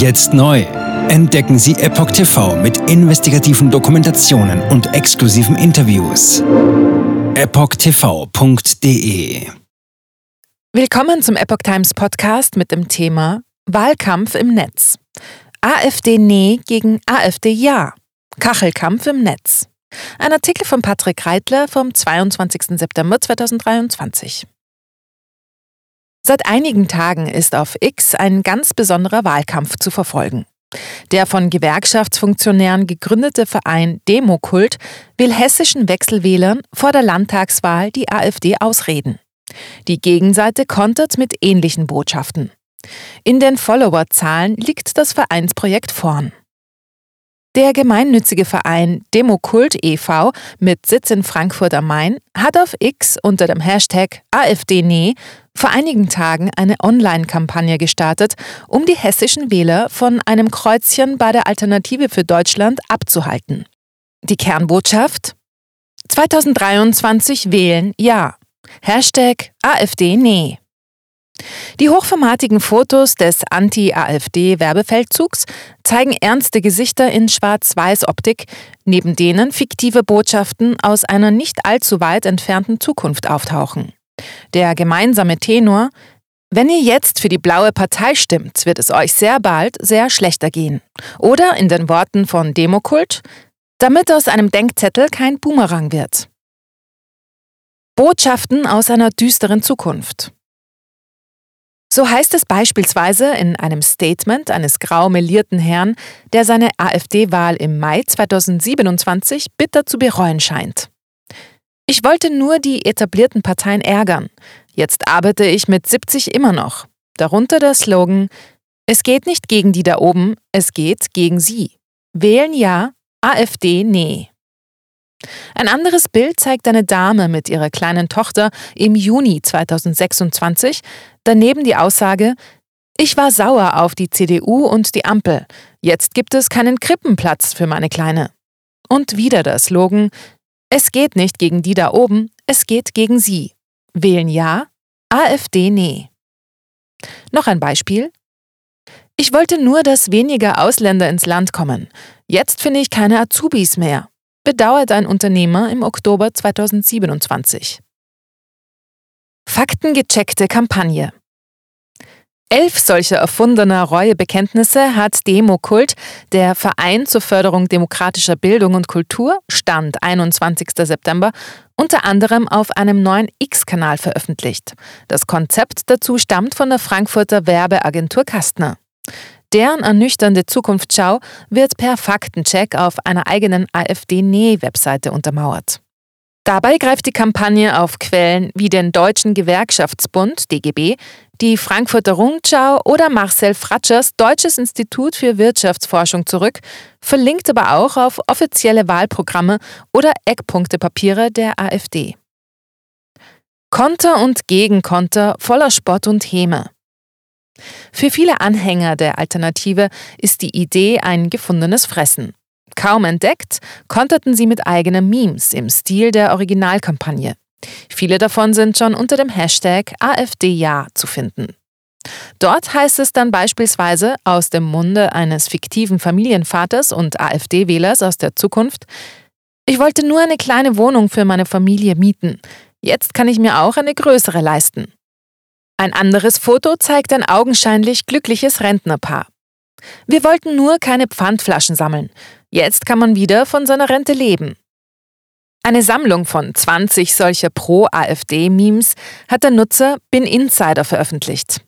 Jetzt neu. Entdecken Sie Epoch TV mit investigativen Dokumentationen und exklusiven Interviews. EpochTV.de Willkommen zum Epoch Times Podcast mit dem Thema Wahlkampf im Netz. AfD Nee gegen AfD Ja. Kachelkampf im Netz. Ein Artikel von Patrick Reitler vom 22. September 2023. Seit einigen Tagen ist auf X ein ganz besonderer Wahlkampf zu verfolgen. Der von Gewerkschaftsfunktionären gegründete Verein Demokult will hessischen Wechselwählern vor der Landtagswahl die AfD ausreden. Die Gegenseite kontert mit ähnlichen Botschaften. In den Followerzahlen liegt das Vereinsprojekt vorn. Der gemeinnützige Verein Demokult e.V. mit Sitz in Frankfurt am Main hat auf X unter dem Hashtag AfD vor einigen Tagen eine Online-Kampagne gestartet, um die hessischen Wähler von einem Kreuzchen bei der Alternative für Deutschland abzuhalten. Die Kernbotschaft? 2023 wählen Ja. Hashtag AfD die hochformatigen Fotos des Anti-AfD-Werbefeldzugs zeigen ernste Gesichter in Schwarz-Weiß-Optik, neben denen fiktive Botschaften aus einer nicht allzu weit entfernten Zukunft auftauchen. Der gemeinsame Tenor wenn ihr jetzt für die blaue Partei stimmt, wird es euch sehr bald sehr schlechter gehen. Oder in den Worten von Demokult, damit aus einem Denkzettel kein Boomerang wird. Botschaften aus einer düsteren Zukunft. So heißt es beispielsweise in einem Statement eines grau melierten Herrn, der seine AfD-Wahl im Mai 2027 bitter zu bereuen scheint. Ich wollte nur die etablierten Parteien ärgern. Jetzt arbeite ich mit 70 immer noch. Darunter der Slogan Es geht nicht gegen die da oben, es geht gegen sie. Wählen ja, AfD nee. Ein anderes Bild zeigt eine Dame mit ihrer kleinen Tochter im Juni 2026, daneben die Aussage, ich war sauer auf die CDU und die Ampel, jetzt gibt es keinen Krippenplatz für meine Kleine. Und wieder der Slogan, es geht nicht gegen die da oben, es geht gegen sie. Wählen ja, AfD nee. Noch ein Beispiel. Ich wollte nur, dass weniger Ausländer ins Land kommen. Jetzt finde ich keine Azubis mehr bedauert ein Unternehmer im Oktober 2027. Faktengecheckte Kampagne. Elf solcher erfundener Reuebekenntnisse hat Demokult, der Verein zur Förderung demokratischer Bildung und Kultur, Stand 21. September, unter anderem auf einem neuen X-Kanal veröffentlicht. Das Konzept dazu stammt von der Frankfurter Werbeagentur Kastner. Deren ernüchternde Zukunftsschau wird per Faktencheck auf einer eigenen AfD-Nähe-Webseite untermauert. Dabei greift die Kampagne auf Quellen wie den Deutschen Gewerkschaftsbund DGB, die Frankfurter Rundschau oder Marcel Fratschers Deutsches Institut für Wirtschaftsforschung zurück, verlinkt aber auch auf offizielle Wahlprogramme oder Eckpunktepapiere der AfD. Konter und Gegenkonter voller Spott und Häme. Für viele Anhänger der Alternative ist die Idee ein gefundenes Fressen. Kaum entdeckt, konterten sie mit eigenen Memes im Stil der Originalkampagne. Viele davon sind schon unter dem Hashtag AfDJa zu finden. Dort heißt es dann beispielsweise aus dem Munde eines fiktiven Familienvaters und AfD-Wählers aus der Zukunft, ich wollte nur eine kleine Wohnung für meine Familie mieten. Jetzt kann ich mir auch eine größere leisten. Ein anderes Foto zeigt ein augenscheinlich glückliches Rentnerpaar. Wir wollten nur keine Pfandflaschen sammeln. Jetzt kann man wieder von seiner Rente leben. Eine Sammlung von 20 solcher Pro-AfD-Memes hat der Nutzer Bin Insider veröffentlicht.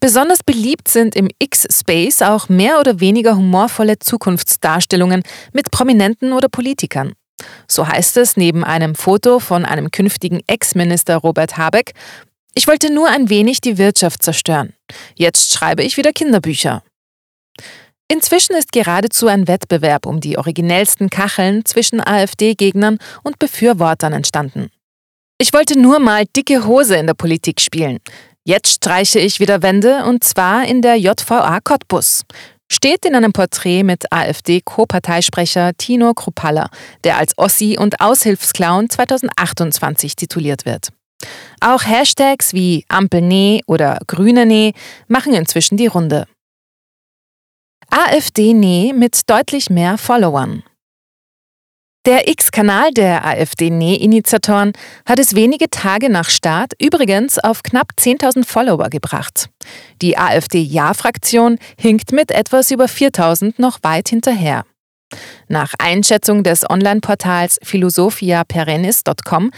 Besonders beliebt sind im X-Space auch mehr oder weniger humorvolle Zukunftsdarstellungen mit Prominenten oder Politikern. So heißt es neben einem Foto von einem künftigen Ex-Minister Robert Habeck ich wollte nur ein wenig die Wirtschaft zerstören. Jetzt schreibe ich wieder Kinderbücher. Inzwischen ist geradezu ein Wettbewerb um die originellsten Kacheln zwischen AfD-Gegnern und Befürwortern entstanden. Ich wollte nur mal dicke Hose in der Politik spielen. Jetzt streiche ich wieder Wände und zwar in der JVA Cottbus. Steht in einem Porträt mit AfD-Co-Parteisprecher Tino Kruppalla, der als Ossi und Aushilfsclown 2028 tituliert wird. Auch Hashtags wie Ampelnee oder Grüne machen inzwischen die Runde. AfD-Nee mit deutlich mehr Followern. Der X-Kanal der AfD-Nee-Initiatoren hat es wenige Tage nach Start übrigens auf knapp 10.000 Follower gebracht. Die AfD-Ja-Fraktion hinkt mit etwas über 4.000 noch weit hinterher. Nach Einschätzung des Online-Portals philosophiaperennis.com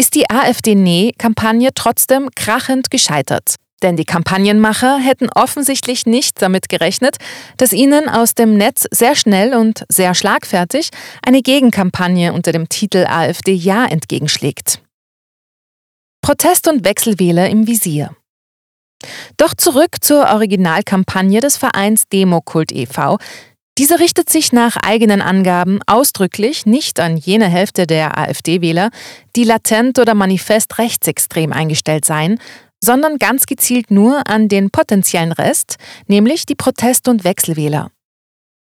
ist die AfD-Nee-Kampagne trotzdem krachend gescheitert. Denn die Kampagnenmacher hätten offensichtlich nicht damit gerechnet, dass ihnen aus dem Netz sehr schnell und sehr schlagfertig eine Gegenkampagne unter dem Titel AfD Ja entgegenschlägt. Protest und Wechselwähler im Visier. Doch zurück zur Originalkampagne des Vereins Demokult e.V., diese richtet sich nach eigenen Angaben ausdrücklich nicht an jene Hälfte der AfD-Wähler, die latent oder manifest rechtsextrem eingestellt seien, sondern ganz gezielt nur an den potenziellen Rest, nämlich die Protest- und Wechselwähler.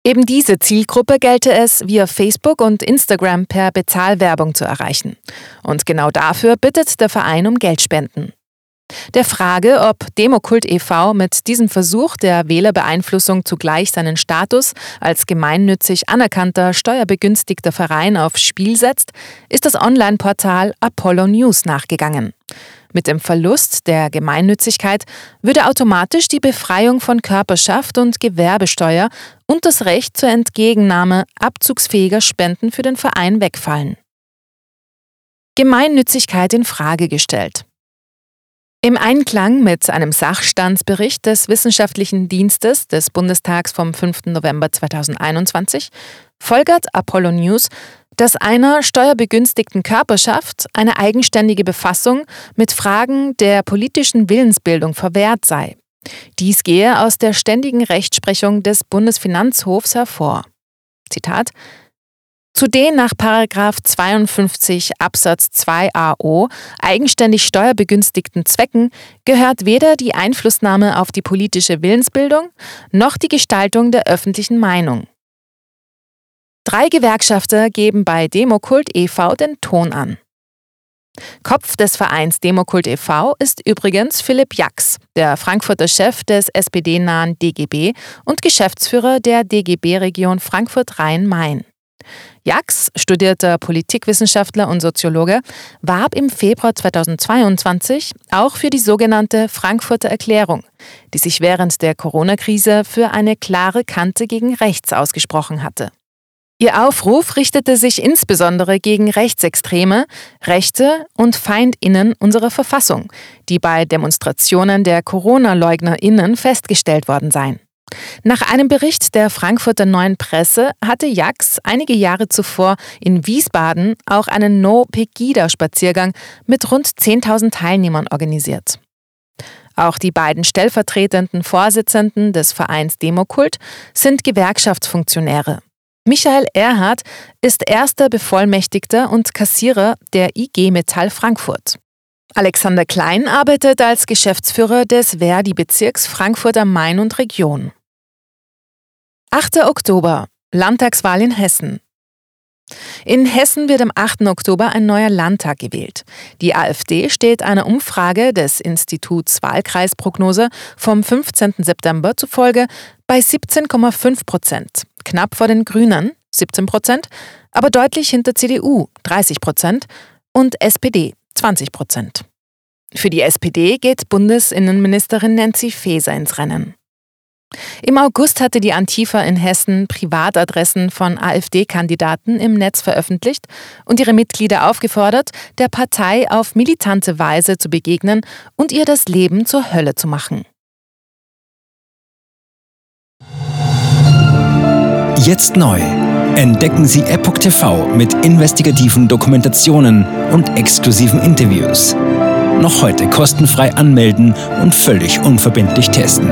Eben diese Zielgruppe gelte es via Facebook und Instagram per Bezahlwerbung zu erreichen. Und genau dafür bittet der Verein um Geldspenden. Der Frage, ob Demokult e.V. mit diesem Versuch der Wählerbeeinflussung zugleich seinen Status als gemeinnützig anerkannter, steuerbegünstigter Verein aufs Spiel setzt, ist das Online-Portal Apollo News nachgegangen. Mit dem Verlust der Gemeinnützigkeit würde automatisch die Befreiung von Körperschaft und Gewerbesteuer und das Recht zur Entgegennahme abzugsfähiger Spenden für den Verein wegfallen. Gemeinnützigkeit in Frage gestellt. Im Einklang mit einem Sachstandsbericht des Wissenschaftlichen Dienstes des Bundestags vom 5. November 2021 folgert Apollo News, dass einer steuerbegünstigten Körperschaft eine eigenständige Befassung mit Fragen der politischen Willensbildung verwehrt sei. Dies gehe aus der ständigen Rechtsprechung des Bundesfinanzhofs hervor. Zitat zu den nach 52 Absatz 2 AO eigenständig steuerbegünstigten Zwecken gehört weder die Einflussnahme auf die politische Willensbildung noch die Gestaltung der öffentlichen Meinung. Drei Gewerkschafter geben bei Demokult e.V. den Ton an. Kopf des Vereins Demokult e.V. ist übrigens Philipp Jax, der Frankfurter Chef des SPD-nahen DGB und Geschäftsführer der DGB-Region Frankfurt-Rhein-Main. Jax, studierter Politikwissenschaftler und Soziologe, warb im Februar 2022 auch für die sogenannte Frankfurter Erklärung, die sich während der Corona-Krise für eine klare Kante gegen rechts ausgesprochen hatte. Ihr Aufruf richtete sich insbesondere gegen Rechtsextreme, Rechte und Feindinnen unserer Verfassung, die bei Demonstrationen der Corona-Leugnerinnen festgestellt worden seien. Nach einem Bericht der Frankfurter Neuen Presse hatte Jax einige Jahre zuvor in Wiesbaden auch einen No-Pegida-Spaziergang mit rund 10.000 Teilnehmern organisiert. Auch die beiden stellvertretenden Vorsitzenden des Vereins Demokult sind Gewerkschaftsfunktionäre. Michael Erhardt ist erster Bevollmächtigter und Kassierer der IG Metall Frankfurt. Alexander Klein arbeitet als Geschäftsführer des Verdi-Bezirks Frankfurt am Main und Region. 8. Oktober Landtagswahl in Hessen. In Hessen wird am 8. Oktober ein neuer Landtag gewählt. Die AfD steht einer Umfrage des Instituts Wahlkreisprognose vom 15. September zufolge bei 17,5 Prozent, knapp vor den Grünen 17 Prozent, aber deutlich hinter CDU 30 Prozent und SPD 20 Prozent. Für die SPD geht Bundesinnenministerin Nancy Faeser ins Rennen. Im August hatte die Antifa in Hessen Privatadressen von AfD-Kandidaten im Netz veröffentlicht und ihre Mitglieder aufgefordert, der Partei auf militante Weise zu begegnen und ihr das Leben zur Hölle zu machen. Jetzt neu. Entdecken Sie Epoch TV mit investigativen Dokumentationen und exklusiven Interviews. Noch heute kostenfrei anmelden und völlig unverbindlich testen.